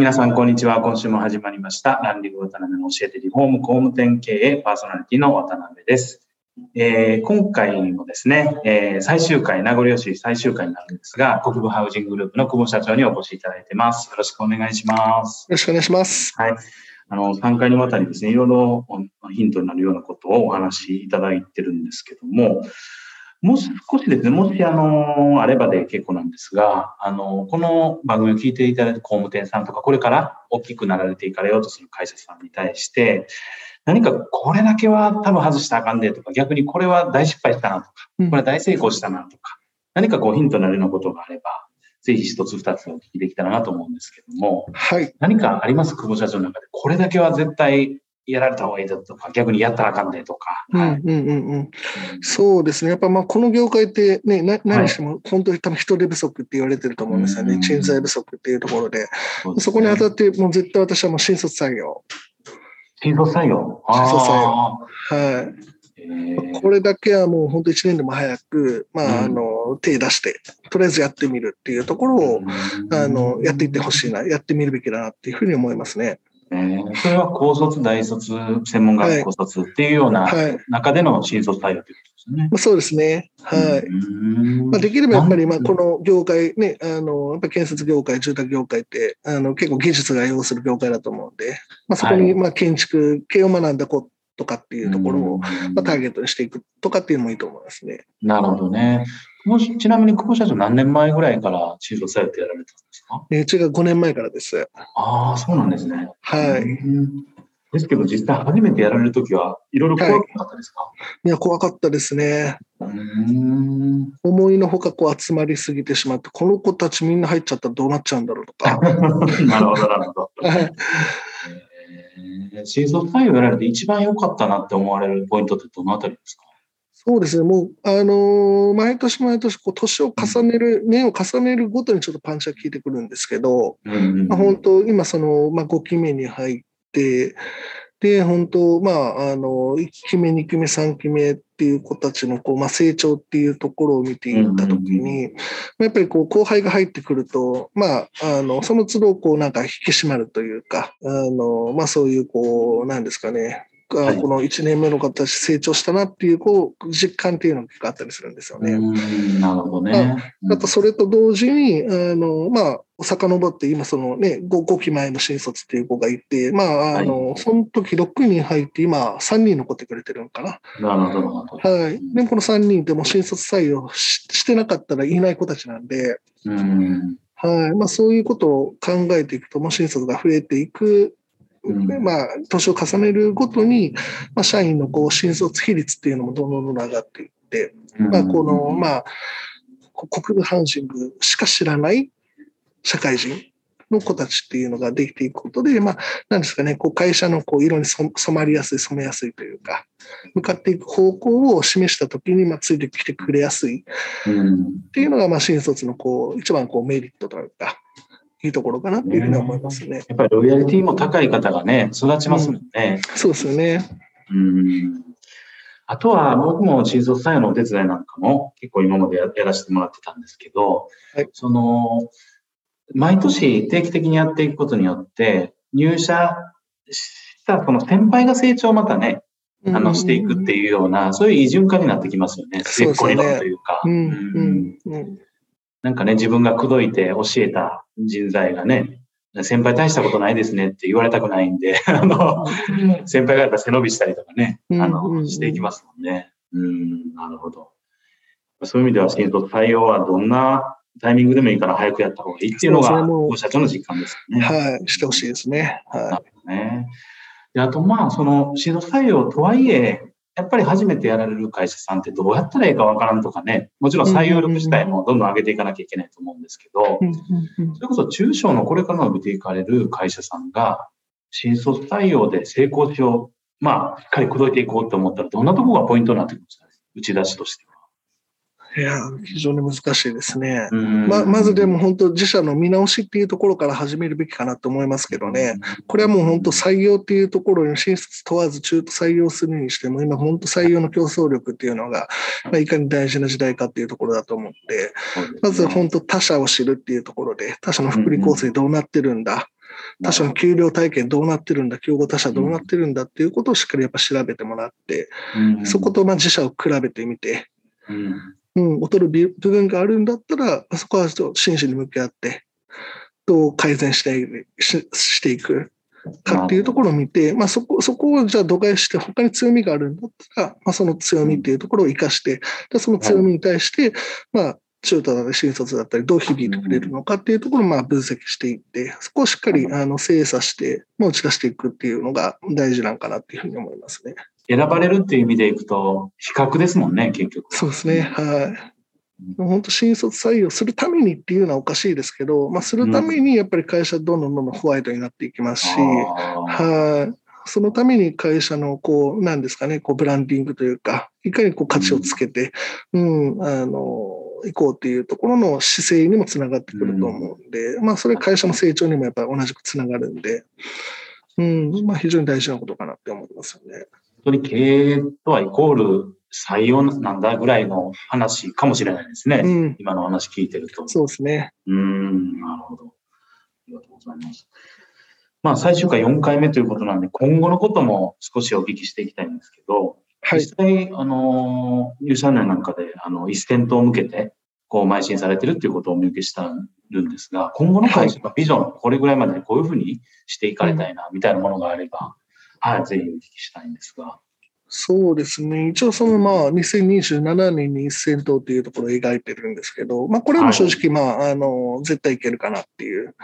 皆さん、こんにちは。今週も始まりました。ランディング渡辺の教えてリフォーム工務店経営パーソナリティの渡辺です。えー、今回もですね、えー、最終回、名残惜しい最終回になるんですが、国分ハウジンググループの久保社長にお越しいただいてます。よろしくお願いします。よろしくお願いします。はい。あの、3回にわたりですね、いろいろヒントになるようなことをお話しいただいてるんですけども、もう少しですね、もしあの、あればで結構なんですが、あの、この番組を聞いていただいた工務店さんとか、これから大きくなられていかれようとする会社さんに対して、何かこれだけは多分外したらあかんでとか、逆にこれは大失敗したなとか、これは大成功したなとか、何かこうヒントになるようなことがあれば、ぜひ一つ二つお聞きできたらなと思うんですけども、はい。何かあります？久保社長の中で、これだけは絶対やられた方がいいだとか、逆にやったらあかんでとか。うんうんうんうん。そうですね。やっぱまあこの業界ってね、な何しても本当に多分人手不足って言われてると思うんですよね。人材不足っていうところで。そそこに当たって、もう絶対私はもう新卒採用。新卒採用？新卒採用。はい。これだけはもう本当1年でも早く、まあ、あの、手出して、とりあえずやってみるっていうところを、あの、やっていってほしいな、やってみるべきだなっていうふうに思いますね。えー、それは高卒、大卒、専門学校卒っていうような中での新卒対応ということですね。まあ、そうですね。はい。まあ、できればやっぱり、まあ、この業界ね、あの、やっぱ建設業界、住宅業界って、あの、結構技術が要する業界だと思うんで、まあ、そこに、まあ、建築系を学んだことかっていうところを、まあ、ターゲットにしていくとかっていうのもいいと思いますね。なるほどね。もし、ちなみに久保社長何年前ぐらいから新卒採用ってやられたんですか？えうちが5年前からです。ああ、そうなんですね。はい。ですけど、実際初めてやられるときはいろいろ怖かったですか、はい、いや、怖かったですね。うん思いのほかこう集まりすぎてしまって、この子たちみんな入っちゃったらどうなっちゃうんだろうとか。なるほど、なるほど。新卒採用やられて一番良かったなって思われるポイントってどのあたりですか？そうですね、もう、あのー、毎年毎年、こう、年を重ねる、年を重ねるごとにちょっとパンチが効いてくるんですけど、まあ、本当、今、その、まあ、5期目に入って、で、本当、まあ、あの、1期目、2期目、3期目っていう子たちの、こう、まあ、成長っていうところを見ていったときに、やっぱりこう、後輩が入ってくると、まあ、あの、その都度、こう、なんか引き締まるというか、あの、まあ、そういう、こう、なんですかね、が、この1年目の形成長したなっていう、こう、実感っていうのがあったりするんですよね。なるほどね。あと、それと同時に、あの、まあ、遡って今そのね、5, 5期前の新卒っていう子がいて、まあ、あの、はい、その時6人入って今3人残ってくれてるのかな。なるほど。はい。で、この3人っても新卒採用してなかったらいない子たちなんで、うんはい。まあ、そういうことを考えていくと、もう新卒が増えていくまあ、年を重ねるごとに、まあ、社員のこう新卒比率っていうのもどんどんどん上がっていって、まあ、この、まあ、国部ハウジングしか知らない社会人の子たちっていうのができていくことで、まあ、なんですかね、こう会社のこう色に染まりやすい、染めやすいというか、向かっていく方向を示したときに、まあ、ついてきてくれやすいっていうのが、まあ、新卒のこう、一番こうメリットというか、いいところかなっていうふうに思いますね。やっぱりロイヤリティも高い方がね、育ちますもんね。うん、そうですよね。うんあとは僕も新卒採用のお手伝いなんかも結構今までやらせてもらってたんですけど、はい、その、毎年定期的にやっていくことによって、入社したその先輩が成長をまたね、あの、していくっていうような、そういう異循環になってきますよね。末っ子理論というか。なんかね、自分が口説いて教えた人材がね、先輩大したことないですねって言われたくないんで、あの、先輩がやっぱ背伸びしたりとかね、あの、していきますもんね。うん、なるほど。そういう意味では、新卒採用はどんなタイミングでもいいから早くやった方がいいっていうのが、ご社長の実感ですね。はい、してほしいですね。はい。ね。であと、まあ、その、新卒採用とはいえ、やっぱり初めてやられる会社さんってどうやったらいいかわからんとかね、もちろん採用力自体もどんどん上げていかなきゃいけないと思うんですけど、それこそ中小のこれから伸びていかれる会社さんが、新卒採用で成功しよう、まあ、しっかり口説いていこうと思ったら、どんなところがポイントになってくるんですかね、打ち出しとしては。いや、非常に難しいですね。ままずでも本当自社の見直しっていうところから始めるべきかなと思いますけどね。これはもう本当採用っていうところに進出問わず中途採用するにしても、今本当採用の競争力っていうのが、まあ、いかに大事な時代かっていうところだと思って、まず本当他社を知るっていうところで、他社の福利構成どうなってるんだ？他社の給料体系どうなってるんだ、競合他社どうなってるんだっていうことをしっかりやっぱ調べてもらって、そことまあ自社を比べてみて、うん、劣る部分があるんだったら、そこは真摯に向き合って、どう改善してししていくかっていうところを見て、まあ、そこそこをじゃあ度外して、他に強みがあるんだったら、まあ、その強みっていうところを生かして、でその強みに対して、まあ、中途だったり新卒だったり、どう響いてくれるのかっていうところをまあ分析していって、そこをしっかりあの精査して、まあ、打ち出していくっていうのが大事なんかなっていうふうに思いますね。選ばれるっていう意味でいくと、比較ですもんね、結局。そうですね。はい。本当、新卒採用するためにっていうのはおかしいですけど、まあ、するためにやっぱり会社どんどんどんどんホワイトになっていきますし、はい。そのために会社の、こう、なんですかね、こう、ブランディングというか、いかにこう価値をつけて、うん、うん、あの、行こうっていうところの姿勢にもつながってくると思うんで、うん、まあ、それ会社の成長にもやっぱり同じくつながるんで、うん、まあ、非常に大事なことかなって思いますよね。当に経営とはイコール採用なんだぐらいの話かもしれないですね。うん、今の話聞いてると。そうですね。うん、なるほど。ありがとうございます。まあ、最終回4回目ということなんで、今後のことも少しお聞きしていきたいんですけど、はい、実際、あの、入社年なんかで、あの、一戦闘を向けて、こう、邁進されてるっていうことをお見受けしたるんですが、今後の会社のビジョン、これぐらいまでこういうふうにしていかれたいな、みたいなものがあれば、はい、ぜひお聞きしたいんですが。そうですね。一応そのまあ2027年に一戦闘というところを描いてるんですけど、まあこれも正直まああの絶対いけるかなっていう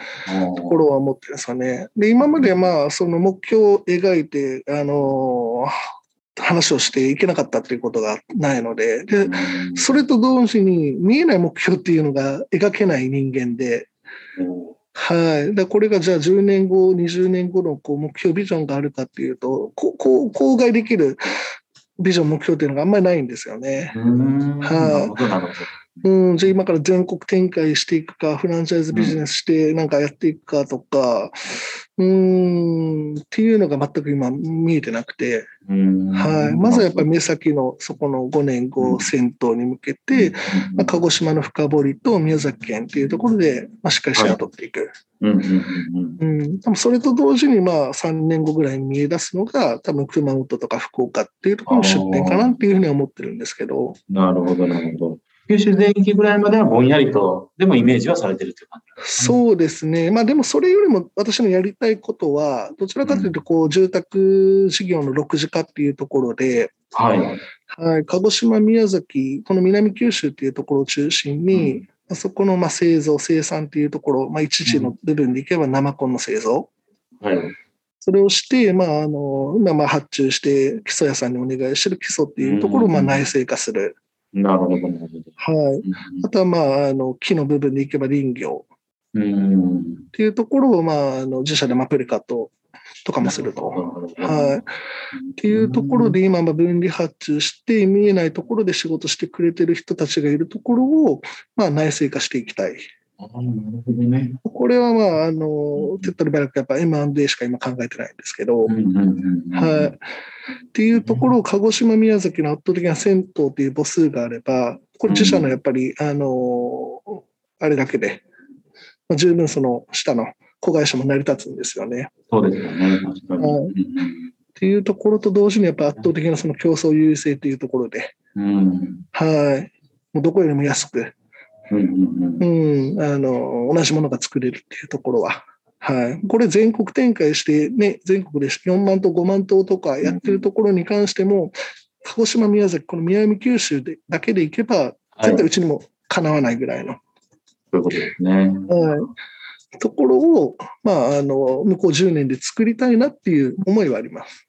ところは思ってるんですかね。で、今までまあその目標を描いて、あの、話をしていけなかったっていうことがないので、で、それと同時に見えない目標っていうのが描けない人間で、はい。だこれがじゃあ10年後、20年後のこう目標、ビジョンがあるかっていうと、こう、郊外できるビジョン、目標っていうのがあんまりないんですよね。はい。うん、じゃあ今から全国展開していくか、フランチャイズビジネスしてなんかやっていくかとか、うん、っていうのが全く今見えてなくて、はい。まずはやっぱり目先のそこの5年後戦闘に向けて、まあ、鹿児島の深堀と宮崎県っていうところで、まあ、しっかり試合を取っていく。うん。多分それと同時にまあ3年後ぐらいに見え出すのが、多分熊本とか福岡っていうところの出店かなっていうふうには思ってるんですけど。なるほど、なるほど。九州全域ぐらいまではぼんやりと、でもイメージはされてるという感じ、ね、そうですね。まあでもそれよりも私のやりたいことは、どちらかというと、こう、住宅事業の6次化っていうところで、はい。はい。鹿児島、宮崎、この南九州っていうところを中心に、うん、そこのまあ製造、生産っていうところ、まあ一時の部分でいけば生コンの製造。はい。それをして、まあ、あの、今、まあ、発注して、基礎屋さんにお願いしてる基礎っていうところを、まあ、内製化する。なるほど、なるほど。はい。あとは、まあ、あの、木の部分でいけば林業。うん。っていうところを、まあ、あの、自社でマプリカととかもすると。はい。っていうところで今、分離発注して見えないところで仕事してくれてる人たちがいるところを、まあ、内製化していきたい。なるほどね。これはまあ、あの、手っ取り早くやっぱ M&A しか今考えてないんですけど、はい。っていうところを鹿児島、宮崎の圧倒的な銭湯っていう母数があれば、これ自社のやっぱり、あの、あれだけで、まあ、十分その下の子会社も成り立つんですよね。そうですよね。確かに。はいっていうところと同時にやっぱ圧倒的なその競争優位性というところで、うんうんはい。もうどこよりも安く、うんあの、同じものが作れるっていうところは、はい。これ全国展開して、ね、全国で4万頭、5万頭とかやってるところに関しても、鹿児島、宮崎、この南九州でだけでいけば、はい絶対うちにもかなわないぐらいの、そういうことですね。はい、ところを、まあ、あの、向こう10年で作りたいなっていう思いはあります。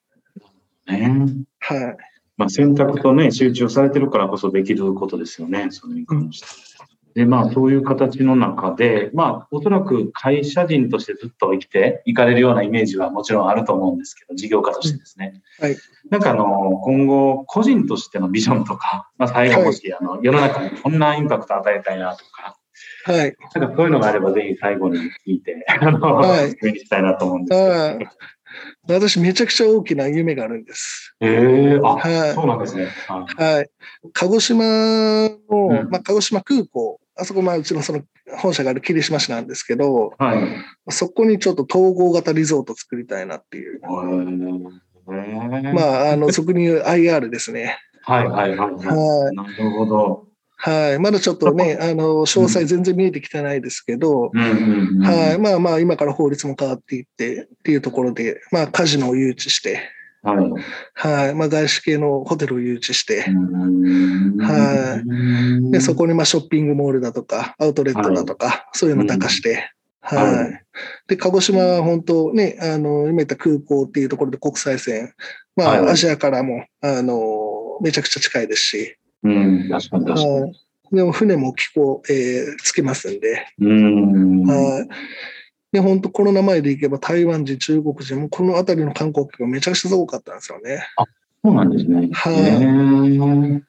ねはい。まあ、選択とね、集中されてるからこそできることですよね、それに関して。で、まあ、そういう形の中で、まあ、おそらく会社人としてずっと生きていかれるようなイメージはもちろんあると思うんですけど、事業家としてですね。うんはい。なんかあの、今後、個人としてのビジョンとか、まあ、最後もし、あの、世の中にこんなインパクト与えたいなとか、はい。なんかそういうのがあれば、ぜひ最後に聞いて、あの、はい上にしたいなと思うんですけど。私、めちゃくちゃ大きな夢があるんです。ええあ、はいそうなんですね。はいはい。鹿児島の、うんまあ、鹿児島空港、あそこ、まあ、うちのその本社がある霧島市なんですけど、はい。そこにちょっと統合型リゾート作りたいなっていう。ままあ、あの、俗に言う IR ですね。はいはいはい。はい。なるほど。はい。まだちょっとね、あの、詳細全然見えてきてないですけど、はい。まあまあ、今から法律も変わっていってっていうところで、まあ、カジノを誘致して、はい。はい。まあ、外資系のホテルを誘致して、はで、そこにまあショッピングモールだとか、アウトレットだとか、そういうの高して、ははいい。で、鹿児島は本当ね、あの、今言った空港っていうところで国際線、まはいあ、アジアからも、あの、めちゃくちゃ近いですし、うん、確かに確かに。はい。でも船も気候、えーつきますんで、うん。はい。で、本当コロナ前で行けば台湾人、中国人もこの辺りの観光客がめちゃくちゃ多かったんですよね。そうなんですね。はいっ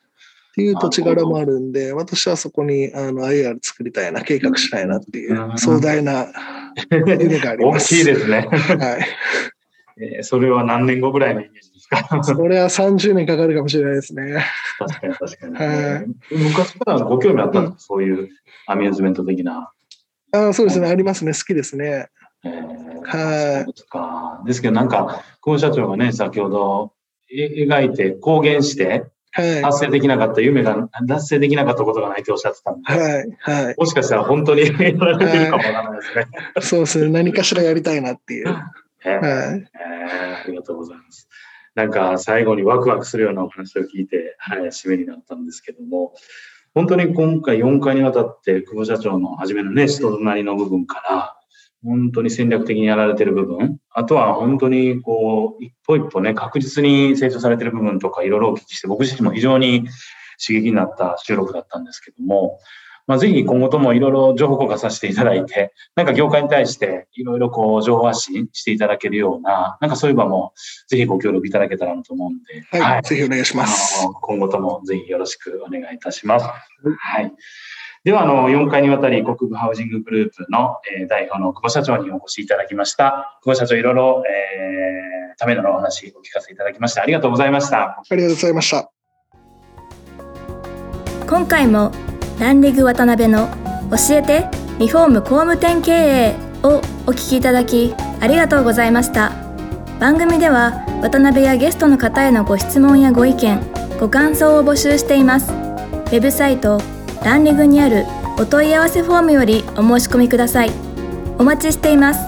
ていう土地柄もあるんで、私はそこにあの IR 作りたいな、計画したいなっていううん壮大な夢があり大ます。きいですね。はい。えーそれは何年後ぐらいのイメージですか？それは30年かかるかもしれないですね。確かに確かに。はい昔からご興味あったんですか？そういうアミューズメント的な。あそうですね、ありますね、好きですね。えーはいですけどなんか、久保社長がね、先ほどえ描いて公言してはい。達成できなかった夢が達成できなかったことがないとおっしゃってたんで、はい。はい。もしかしたら本当に やられてるかもわからないですね。そうですね、何かしらやりたいなっていう。えーはい。えーありがとうございます。なんか最後にワクワクするようなお話を聞いて、はい、締めになったんですけども、本当に今回4回にわたって久保社長の初めのね、人となりの部分から、本当に戦略的にやられてる部分、あとは本当にこう、一歩一歩ね、確実に成長されてる部分とかいろいろお聞きして、僕自身も非常に刺激になった収録だったんですけども、まあ、ぜひ今後ともいろいろ情報交換させていただいて、なんか業界に対していろいろこう情報発信していただけるような、なんかそういう場もぜひご協力いただけたらなと思うんで、はい。ぜひお願いします。今後ともぜひよろしくお願いいたします。はい。では、あの、4回にわたり国部ハウジンググループの、えー代表の久保社長にお越しいただきました。久保社長、いろいろ、えー、ためのお話お聞かせいただきましてありがとうございました。ありがとうございました。今回もランリグ渡辺の教えてリフォーム工務店経営をお聞きいただきありがとうございました。番組では渡辺やゲストの方へのご質問やご意見ご感想を募集しています。ウェブサイトランリグにあるお問い合わせフォームよりお申し込みください。お待ちしています。